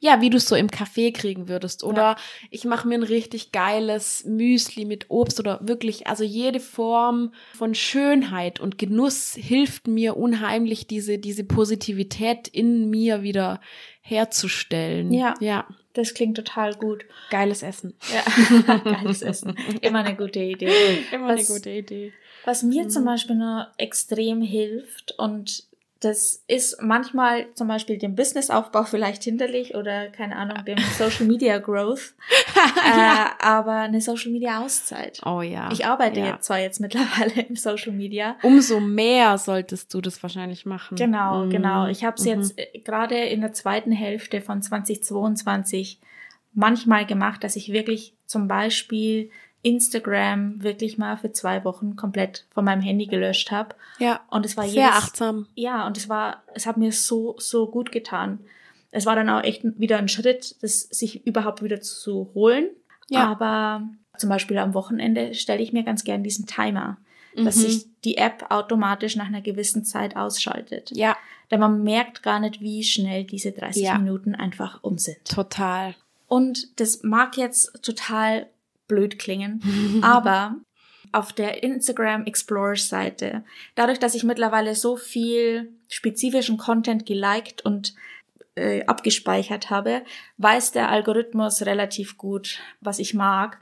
ja, wie du es so im Café kriegen würdest. Oder ich mache mir ein richtig geiles Müsli mit Obst oder wirklich, also jede Form von Schönheit und Genuss hilft mir unheimlich, diese, diese Positivität in mir wieder herzustellen. Ja. Ja. Das klingt total gut. Geiles Essen. Ja, geiles Essen. Immer eine gute Idee. Immer Was- eine gute Idee. Was mir zum Beispiel nur extrem hilft und das ist manchmal zum Beispiel dem Businessaufbau vielleicht hinderlich oder keine Ahnung, dem Social Media Growth, äh, aber eine Social Media Auszeit. Oh ja. Ich arbeite ja. jetzt zwar jetzt mittlerweile im Social Media. Umso mehr solltest du das wahrscheinlich machen. Genau, Mhm. genau. Ich habe es Mhm. jetzt äh, gerade in der zweiten Hälfte von 2022 manchmal gemacht, dass ich wirklich zum Beispiel Instagram wirklich mal für zwei Wochen komplett von meinem Handy gelöscht habe. Ja. Und es war Sehr jedes, achtsam. Ja, und es war, es hat mir so, so gut getan. Es war dann auch echt wieder ein Schritt, das sich überhaupt wieder zu holen. Ja. Aber zum Beispiel am Wochenende stelle ich mir ganz gern diesen Timer, dass Mhm. sich die App automatisch nach einer gewissen Zeit ausschaltet. Ja, Denn man merkt gar nicht, wie schnell diese 30 Ja. Minuten einfach um sind. total. Und das mag jetzt total blöd klingen, aber auf der Instagram Explorer Seite, dadurch, dass ich mittlerweile so viel spezifischen Content geliked und äh, abgespeichert habe, weiß der Algorithmus relativ gut, was ich mag.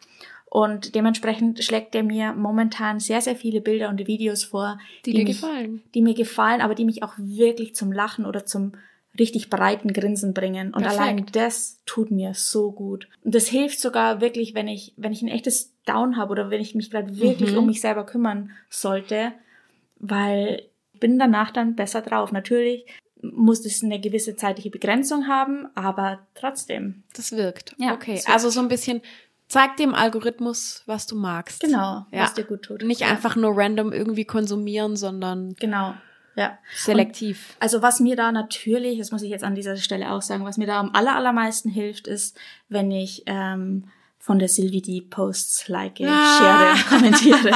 Und dementsprechend schlägt er mir momentan sehr, sehr viele Bilder und Videos vor, Die dir mich, gefallen. die mir gefallen, aber die mich auch wirklich zum Lachen oder zum richtig breiten Grinsen bringen. Und Perfekt. allein das tut mir so gut. Und das hilft sogar wirklich, wenn ich, wenn ich ein echtes Down habe oder wenn ich mich gerade wirklich Mhm. um mich selber kümmern sollte, weil bin danach dann besser drauf. Natürlich muss es eine gewisse zeitliche Begrenzung haben, aber trotzdem. Das wirkt. Ja, okay. wirkt. Also so ein bisschen, zeig dem Algorithmus, was du magst. Genau, Ja. was dir gut tut. Nicht ja. einfach nur random irgendwie konsumieren, sondern Genau. Ja. selektiv. Also was mir da natürlich, das muss ich jetzt an dieser Stelle auch sagen, was mir da am aller, allermeisten hilft, ist, wenn ich ähm, von der Sylvie die Posts like, Ah. share, kommentiere.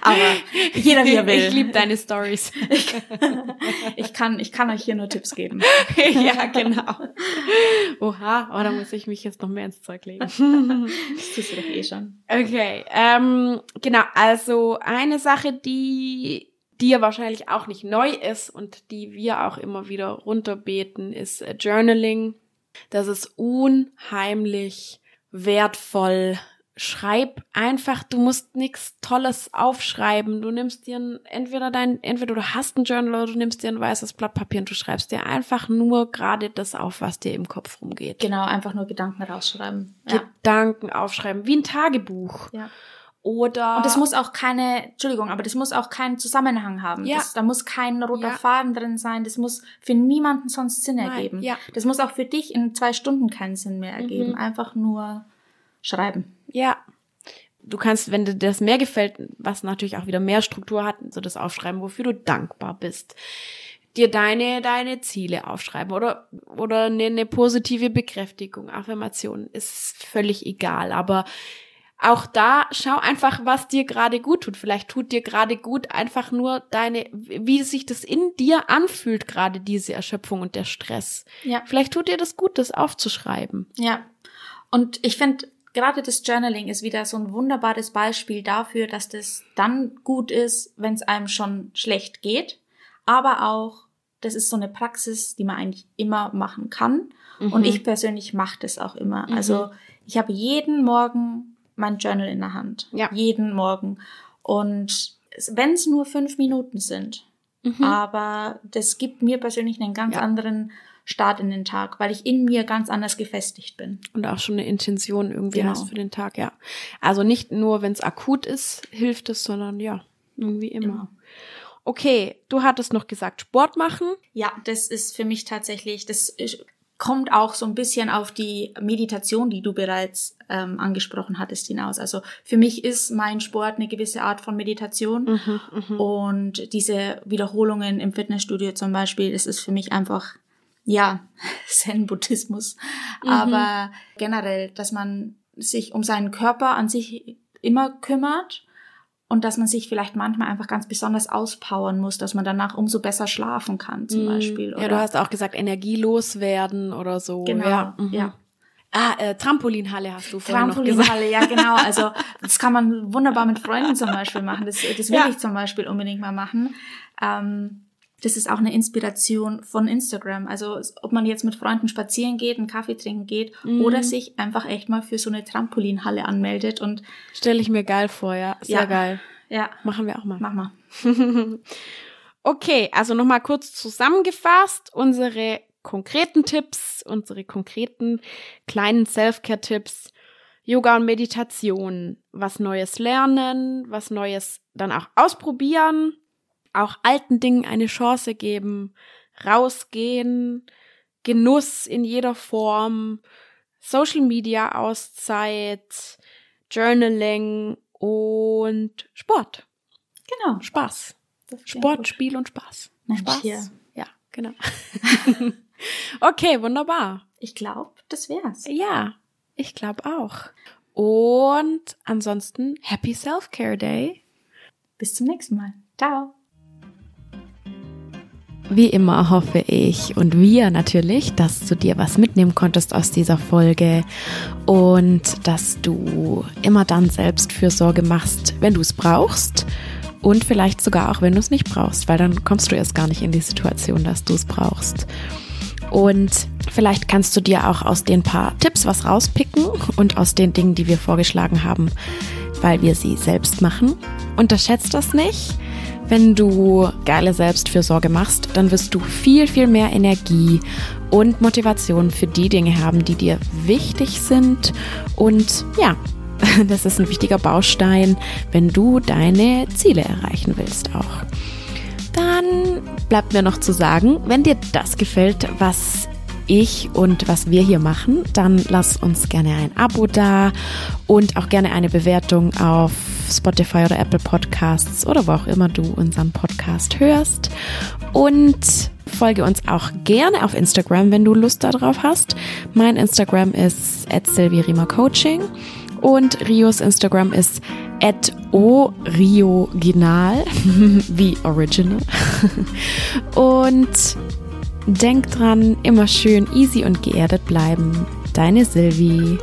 Aber jeder wie er will. Ich liebe deine Stories. Ich kann, ich kann euch hier nur Tipps geben. ja, genau. Oha, oh, da muss ich mich jetzt noch mehr ins Zeug legen. Das tust du doch eh schon. Okay, ähm, genau, also eine Sache, die dir wahrscheinlich auch nicht neu ist und die wir auch immer wieder runterbeten, ist äh, Journaling. Das ist unheimlich wertvoll. Schreib einfach, du musst nichts Tolles aufschreiben. Du nimmst dir ein, entweder dein, entweder du hast ein Journal oder du nimmst dir ein weißes Blatt Papier und du schreibst dir einfach nur gerade das auf, was dir im Kopf rumgeht. Genau, einfach nur Gedanken rausschreiben. Ja. Gedanken aufschreiben, wie ein Tagebuch. Ja. Oder. Und das muss auch keine, Entschuldigung, aber das muss auch keinen Zusammenhang haben. Ja. Das, da muss kein roter Ja. Faden drin sein. Das muss für niemanden sonst Sinn Nein, ergeben. ja. Das muss auch für dich in zwei Stunden keinen Sinn mehr ergeben. Mhm. Einfach nur schreiben. Ja. Du kannst, wenn dir das mehr gefällt, was natürlich auch wieder mehr Struktur hat, so das aufschreiben, wofür du dankbar bist. Dir deine, deine Ziele aufschreiben oder, oder eine, eine positive Bekräftigung, Affirmation, ist völlig egal. Aber auch da schau einfach, was dir gerade gut tut. Vielleicht tut dir gerade gut einfach nur deine, wie sich das in dir anfühlt, gerade diese Erschöpfung und der Stress. Ja. Vielleicht tut dir das gut, das aufzuschreiben. Ja. Und ich finde, gerade das Journaling ist wieder so ein wunderbares Beispiel dafür, dass das dann gut ist, wenn es einem schon schlecht geht. Aber auch, das ist so eine Praxis, die man eigentlich immer machen kann. Und ich persönlich mache das auch immer. Also ich habe jeden Morgen mein Journal in der Hand. Ja. Jeden Morgen. Und wenn es nur fünf Minuten sind, aber das gibt mir persönlich einen ganz Ja. anderen Start in den Tag, weil ich in mir ganz anders gefestigt bin. und auch schon eine Intention irgendwie Genau. hast für den Tag, ja. Also nicht nur, wenn es akut ist, hilft es, sondern ja, irgendwie immer. Immer. Okay, du hattest noch gesagt, Sport machen. Ja, das ist für mich tatsächlich, das ist, kommt auch so ein bisschen auf die Meditation, die du bereits ähm, angesprochen hattest, hinaus. Also für mich ist mein Sport eine gewisse Art von Meditation. Und diese Wiederholungen im Fitnessstudio zum Beispiel, das ist für mich einfach ja Zen-Buddhismus, aber generell, dass man sich um seinen Körper an sich immer kümmert und dass man sich vielleicht manchmal einfach ganz besonders auspowern muss, dass man danach umso besser schlafen kann, zum Beispiel. Mhm. Ja, du hast auch gesagt, energielos werden oder so. Genau, Ja. mhm. ja. Ah, äh, Trampolinhalle hast du vorhin. Trampolinhalle, ja genau. Also das kann man wunderbar mit Freunden zum Beispiel machen. Das, das will Ja. ich zum Beispiel unbedingt mal machen. Ähm, das ist auch eine Inspiration von Instagram. Also ob man jetzt mit Freunden spazieren geht, einen Kaffee trinken geht Mhm. oder sich einfach echt mal für so eine Trampolinhalle anmeldet und Stelle ich mir geil vor, ja. Sehr Ja. geil. ja, Machen wir auch mal. mach mal. Okay, also nochmal kurz zusammengefasst, unsere konkreten Tipps, unsere konkreten kleinen Self-Care-Tipps, Yoga und Meditation, was Neues lernen, was Neues dann auch ausprobieren, auch alten Dingen eine Chance geben, rausgehen, Genuss in jeder Form, Social Media Auszeit, Journaling und Sport. Genau. Spaß. Sport, gut. Spiel und Spaß. Mensch, Spaß. hier. Ja, genau. okay, wunderbar. Ich glaube, das wär's. Ja, ich glaube auch. Und ansonsten Happy Self-Care Day. Bis zum nächsten Mal. Ciao. Wie immer hoffe ich und wir natürlich, dass du dir was mitnehmen konntest aus dieser Folge und dass du immer dann Selbstfürsorge machst, wenn du es brauchst und vielleicht sogar auch, wenn du es nicht brauchst, weil dann kommst du erst gar nicht in die Situation, dass du es brauchst. Und vielleicht kannst du dir auch aus den paar Tipps was rauspicken und aus den Dingen, die wir vorgeschlagen haben, weil wir sie selbst machen. Unterschätzt das nicht. Wenn du geile Selbstfürsorge machst, dann wirst du viel, viel mehr Energie und Motivation für die Dinge haben, die dir wichtig sind. Und ja, das ist ein wichtiger Baustein, wenn du deine Ziele erreichen willst auch. Dann bleibt mir noch zu sagen, wenn dir das gefällt, was ich und was wir hier machen, dann lass uns gerne ein Abo da und auch gerne eine Bewertung auf Spotify oder Apple Podcasts oder wo auch immer du unseren Podcast hörst. Und folge uns auch gerne auf Instagram, wenn du Lust darauf hast. Mein Instagram ist Coaching und Rios Instagram ist at orioginal, wie original. Und denk dran, immer schön easy und geerdet bleiben. Deine Silvi.